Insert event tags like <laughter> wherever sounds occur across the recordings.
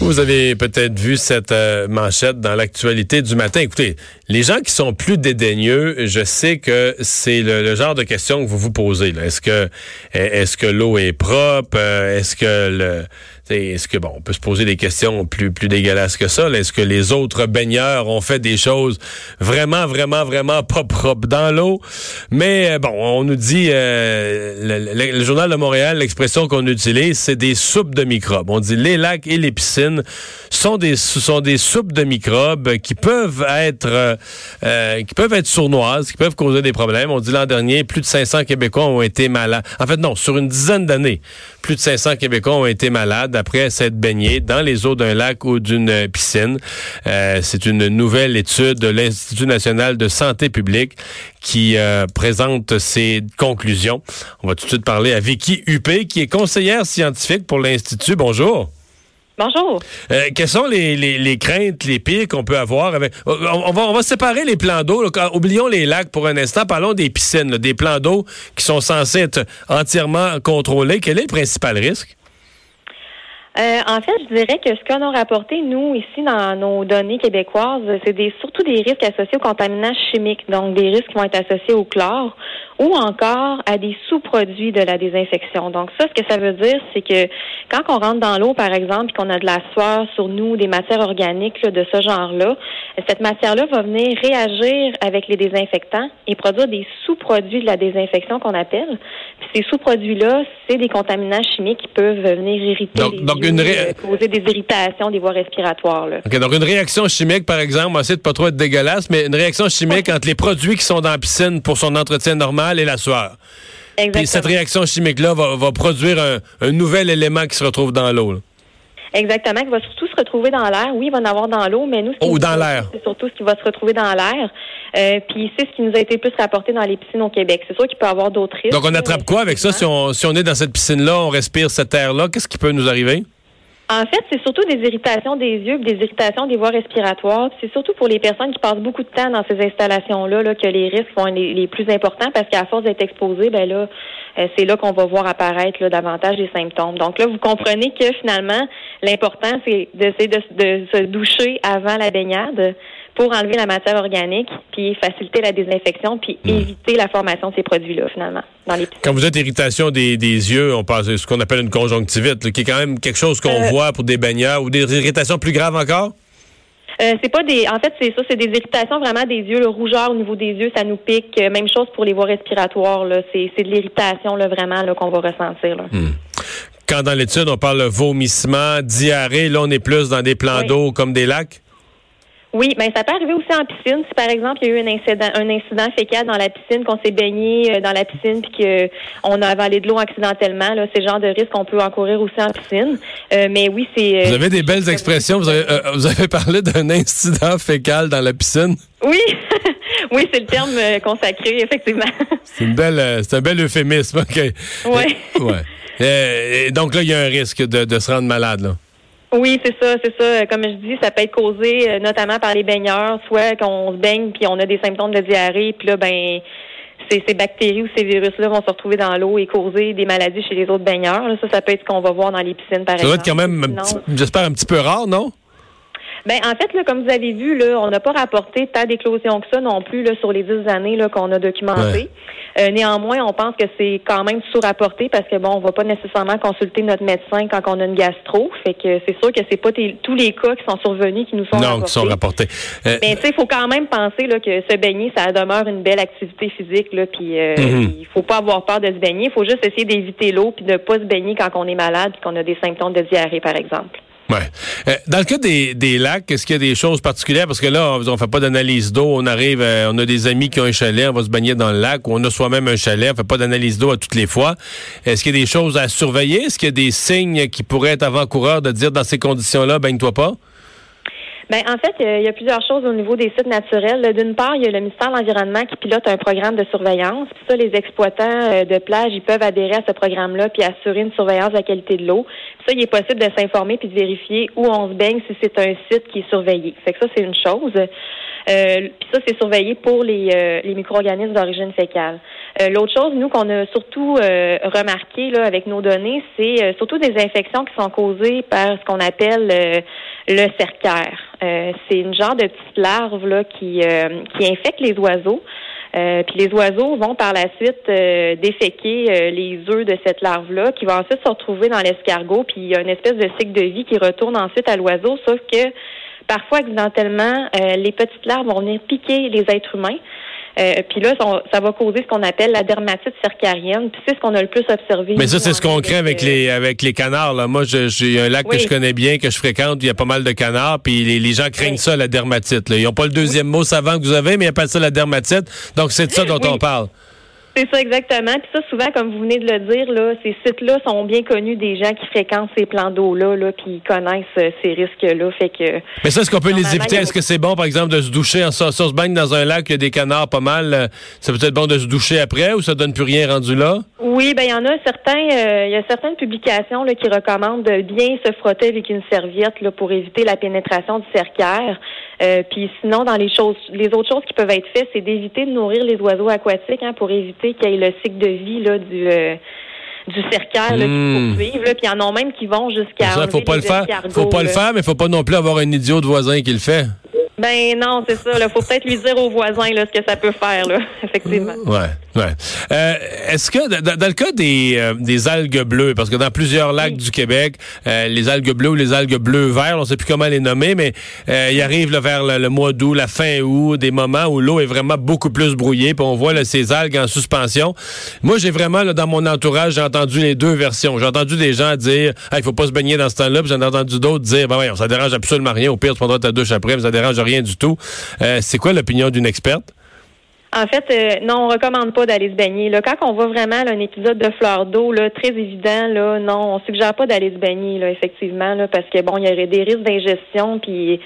Vous avez peut-être vu cette euh, manchette dans l'actualité du matin. Écoutez, les gens qui sont plus dédaigneux, je sais que c'est le, genre de questions que vous vous posez. Est-ce que est-ce que l'eau est propre? Euh, Est-ce que le est-ce que bon, on peut se poser des questions plus plus dégueulasses que ça Est-ce que les autres baigneurs ont fait des choses vraiment vraiment vraiment pas propres dans l'eau? Mais euh, bon, on nous dit le, journal de Montréal, l'expression qu'on utilise, c'est des soupes de microbes. On dit les lacs et les piscines sont des sont des soupes de microbes qui peuvent être euh, euh, qui peuvent être sournoises, qui peuvent causer des problèmes. On dit l'an dernier, plus de 500 Québécois ont été malades. En fait, non, sur une dizaine d'années, plus de 500 Québécois ont été malades après s'être baignés dans les eaux d'un lac ou d'une piscine. Euh, c'est une nouvelle étude de l'Institut national de santé publique qui présente ses conclusions. On va tout de suite parler à Vicky Huppé, qui est conseillère scientifique pour l'Institut. Bonjour. Bonjour. Euh, quelles sont les, les, craintes, les pires qu'on peut avoir avec... Euh, on, va, on va séparer les plans d'eau. Oublions les lacs pour un instant. Parlons des piscines, des plans d'eau qui sont censés être entièrement contrôlés. Quel est le principal risque? Euh, en fait, je dirais que ce qu'on a rapporté, nous, ici, dans nos données québécoises, c'est des, surtout des risques associés aux contaminants chimiques, donc des risques qui vont être associés au chlore ou encore à des sous-produits de la désinfection. Donc ça, ce que ça veut dire, c'est que quand on rentre dans l'eau, par exemple, et qu'on a de la sueur sur nous, des matières organiques de ce genre-là, cette matière-là va venir réagir avec les désinfectants et produire des sous-produits de la désinfection qu'on appelle. ces sous-produits-là, c'est des contaminants chimiques qui peuvent venir irriter les euh, causer des irritations des voies respiratoires. Là. donc une réaction chimique, par exemple, on va essayer de pas trop être dégueulasse, mais une réaction chimique entre les produits qui sont dans la piscine pour son entretien normal et la sueur. Exactement. Puis cette réaction chimique-là va, produire un, nouvel élément qui se retrouve dans l'eau. Exactement, qui va surtout se retrouver dans l'air. Oui, il va en avoir dans l'eau, mais nous, ce oh, dans l'air. c'est surtout ce qui va se retrouver dans l'air. Euh, puis c'est ce qui nous a été plus rapporté dans les piscines au Québec. C'est sûr qu'il peut y avoir d'autres risques. Donc on attrape quoi avec ça? Si on, si on est dans cette piscine-là, on respire cette air-là? Qu'est-ce qui peut nous arriver? En fait, c'est surtout des irritations des yeux, des irritations des voies respiratoires. C'est surtout pour les personnes qui passent beaucoup de temps dans ces installations-là là, que les risques vont être les, plus importants parce qu'à force d'être exposés, ben là, euh, c'est là qu'on va voir apparaître là, davantage des symptômes. Donc là, vous comprenez que finalement, l'important, c'est d'essayer de, de se doucher avant la baignade pour enlever la matière organique, puis faciliter la désinfection, puis hmm. éviter la formation de ces produits-là, finalement, dans les Quand vous êtes irritation des, yeux, on passe ce qu'on appelle une conjonctivite, qui est quand même quelque chose qu'on euh, voit pour des baigneurs, ou des irritations plus graves encore? Euh, c'est pas des. En fait, c'est ça, c'est des irritations vraiment des yeux, le rougeur au niveau des yeux, ça nous pique. Euh, même chose pour les voies respiratoires. Là, c'est, de l'irritation là vraiment là qu'on va ressentir. Là. Hmm. Quand dans l'étude on parle de vomissement, diarrhée, là on est plus dans des plans d'eau comme des lacs? Oui, mais ça peut arriver aussi en piscine. Si par exemple il y a eu un incident, un incident fécal dans la piscine, qu'on s'est baigné euh, dans la piscine puis qu'on a avalé de l'eau accidentellement, là, c'est le genre de risque qu'on peut encourir aussi en piscine. Euh, mais oui, c'est. Euh, vous avez des belles expressions. Vous avez, vous avez <laughs> parlé d'un incident fécal dans la piscine. Oui. <laughs> oui, c'est le terme consacré, effectivement. <laughs> c'est une belle, c'est un bel euphémisme. Ok. Oui. ouais. donc là, il y a un risque de, de se rendre malade là. Oui, c'est ça, c'est ça. Comme je dis, ça peut être causé euh, notamment par les baigneurs, soit qu'on se baigne puis on a des symptômes de diarrhée, puis là, ben ces, ces bactéries ou ces virus-là vont se retrouver dans l'eau et causer des maladies chez les autres baigneurs. Ça, ça peut être ce qu'on va voir dans les piscines, par exemple. Ça va être quand même, j'espère, un petit peu rare, non? Ben en fait, là, comme vous avez vu, là, on n'a pas rapporté tant d'éclosions que ça non plus là, sur les dix années là, qu'on a documenté. Euh, néanmoins, on pense que c'est quand même sous-rapporté parce que bon, on va pas nécessairement consulter notre médecin quand on a une gastro. Fait que c'est sûr que c'est pas tous les cas qui sont survenus qui nous sont non, qui sont rapportés. Euh, Mais tu sais, il faut quand même penser là, que se baigner, ça demeure une belle activité physique. Là, puis euh, mhm. il faut pas avoir peur de se baigner. Il faut juste essayer d'éviter l'eau puis de pas se baigner quand on est malade puis qu'on a des symptômes de diarrhée, par exemple. Ouais. Euh, dans le cas des, des lacs, est-ce qu'il y a des choses particulières? Parce que là, on, fait pas d'analyse d'eau. On arrive, euh, on a des amis qui ont un chalet, on va se baigner dans le lac, on a soi-même un chalet, on fait pas d'analyse d'eau à toutes les fois. Est-ce qu'il y a des choses à surveiller? Est-ce qu'il y a des signes qui pourraient être avant-coureurs de dire dans ces conditions-là, baigne-toi pas? Ben, en fait, il y a plusieurs choses au niveau des sites naturels. D'une part, il y a le ministère de l'Environnement qui pilote un programme de surveillance. Puis ça, les exploitants euh, de plage, ils peuvent adhérer à ce programme-là puis assurer une surveillance de la qualité de l'eau. Ça, il est possible de s'informer puis de vérifier où on se baigne si c'est un site qui est surveillé. Fait que ça, c'est une chose. Euh, puis ça, c'est surveillé pour les, euh, les micro-organismes d'origine fécale. Euh, l'autre chose, nous, qu'on a surtout remarqué là, avec nos données, c'est surtout des infections qui sont causées par ce qu'on appelle le cercaire. C'est une genre de petite larve là, qui, qui infecte les oiseaux. puis les oiseaux vont par la suite déféquer les œufs de cette larve-là, qui va ensuite se retrouver dans l'escargot, puis il y a une espèce de cycle de vie qui retourne ensuite à l'oiseau, sauf que parfois, accidentellement, euh, les petites larves vont venir piquer les êtres humains. Euh, puis là, ça, va causer ce qu'on appelle la dermatite cercarienne. Puis c'est ce qu'on a le plus observé. Mais ça, c'est ce qu'on crée avec les avec les canards. Là. Moi, j'ai un lac que je connais bien, que je fréquente. Il y a pas mal de canards. Puis les, gens craignent ça, la dermatite. Là. Ils n'ont pas le deuxième mot savant que vous avez, mais ils appellent ça la dermatite. Donc, c'est de ça dont on parle. C'est ça exactement. Puis ça, souvent, comme vous venez de le dire, là, ces sites-là sont bien connus des gens qui fréquentent ces plans d'eau-là, là, puis connaissent euh, ces risques-là. Fait que. Mais ça, est-ce qu'on peut les éviter? Est-ce que c'est bon, par exemple, de se doucher en ça, se baigne dans un lac, il y a des canards pas mal. Euh, ça peut être bon de se doucher après ou ça donne plus rien rendu là? Oui, ben il y en a certains. Euh, il y a certaines publications là, qui recommandent de bien se frotter avec une serviette là, pour éviter la pénétration du cercaire. Puis sinon, dans les choses, les autres choses qui peuvent être faites, c'est d'éviter de nourrir les oiseaux aquatiques hein, pour éviter qu'il y ait le cycle de vie là, du euh, du cercaire là, mmh. Puis il y en a même qui vont jusqu'à. Ça, faut pas le faire. Faut pas le faire, mais faut pas non plus avoir un idiot de voisin qui le fait. Ben non, c'est ça. Il faut peut-être lui dire aux voisins là, ce que ça peut faire, là, <laughs> effectivement. Ouais, ouais. Euh, Est-ce que dans, le cas des, euh, des algues bleues, parce que dans plusieurs lacs du Québec, euh, les algues bleues ou les algues bleues-verts, on ne sait plus comment les nommer, mais euh, il arrive là, vers le, mois d'août, la fin août, des moments où l'eau est vraiment beaucoup plus brouillée, puis on voit là, ces algues en suspension. Moi, j'ai vraiment, là, dans mon entourage, j'ai entendu les deux versions. J'ai entendu des gens dire, il faut pas se baigner dans ce temps-là, puis j'en ai entendu d'autres dire, ben ouais, ça dérange absolument rien. Au pire, tu prendras ta douche après, mais ça dérange rien du tout. Euh, c'est quoi l'opinion d'une experte? En fait, euh, non, on recommande pas d'aller se baigner. Là. Quand on voit vraiment un épisode de fleur d'eau, là, très évident, là, non, on suggère pas d'aller se baigner, là, effectivement, là, parce que bon, il y aurait des risques d'ingestion, puis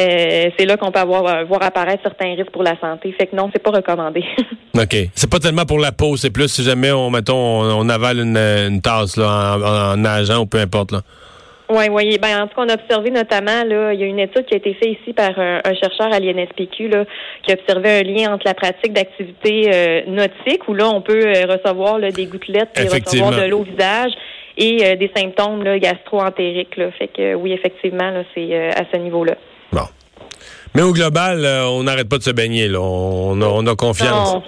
euh, c'est là qu'on peut avoir voir apparaître certains risques pour la santé. Fait que non, c'est pas recommandé. <laughs> OK. C'est pas tellement pour la peau, c'est plus si jamais on mettons on, avale une, tasse là, en, en, nageant ou peu importe là. Oui, oui. Ben, en tout cas, on a observé notamment, là, il y a une étude qui a été faite ici par un, chercheur à l'INSPQ là, qui a observé un lien entre la pratique d'activités euh, nautiques, où là, on peut euh, recevoir là, des gouttelettes et recevoir de l'eau au visage et euh, des symptômes là, gastro-entériques. Là. Fait que oui, effectivement, là, c'est à ce niveau-là. Bon. Mais au global, on n'arrête pas de se baigner. Là. On, a, on a confiance.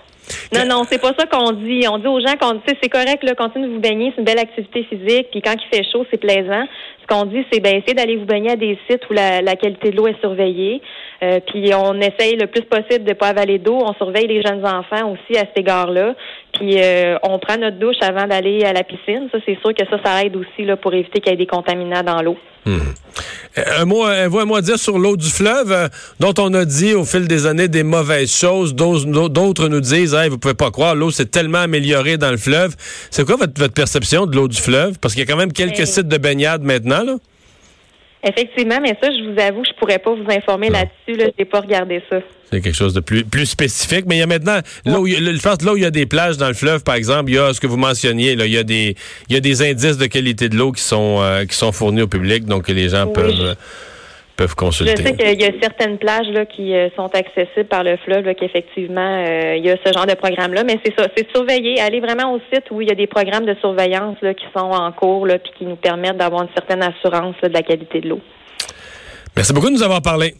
Non, non, c'est pas ça qu'on dit. On dit aux gens qu'on c'est correct, là, continuez de vous baigner, c'est une belle activité physique, puis quand il fait chaud, c'est plaisant. Qu'on dit, c'est ben essayez d'aller vous baigner à des sites où la, qualité de l'eau est surveillée. Euh, puis on essaye le plus possible de pas avaler d'eau. On surveille les jeunes enfants aussi à cet égard-là. Puis euh, on prend notre douche avant d'aller à la piscine. Ça, c'est sûr que ça, ça aide aussi là, pour éviter qu'il y ait des contaminants dans l'eau. Hmm. Un mot, un mot à dire sur l'eau du fleuve, euh, dont on a dit au fil des années des mauvaises choses. D'autres nous disent, hey, vous pouvez pas croire, l'eau s'est tellement améliorée dans le fleuve. C'est quoi votre, votre perception de l'eau du fleuve? Parce qu'il y a quand même quelques ben, sites de baignade maintenant, là. Effectivement, mais ça, je vous avoue, je pourrais pas vous informer là-dessus. Là, j'ai pas regardé ça. C'est quelque chose de plus, plus spécifique. Mais il y a maintenant, là où, il y a, là où il y a des plages dans le fleuve, par exemple, il y a ce que vous mentionniez, là, il y a des, il y a des indices de qualité de l'eau qui sont, euh, qui sont fournis au public, donc les gens peuvent. Peuvent consulter. Je sais qu'il y a certaines plages là, qui euh, sont accessibles par le fleuve, qu'effectivement, euh, il y a ce genre de programme-là. Mais c'est ça, c'est surveiller, aller vraiment au site où il y a des programmes de surveillance là, qui sont en cours là, puis qui nous permettent d'avoir une certaine assurance de la qualité de l'eau. Merci beaucoup de nous avoir parlé.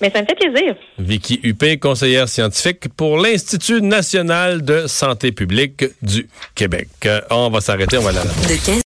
Mais ça me fait plaisir. Vicky Huppé, conseillère scientifique pour l'Institut national de santé publique du Québec. On va s'arrêter, on va aller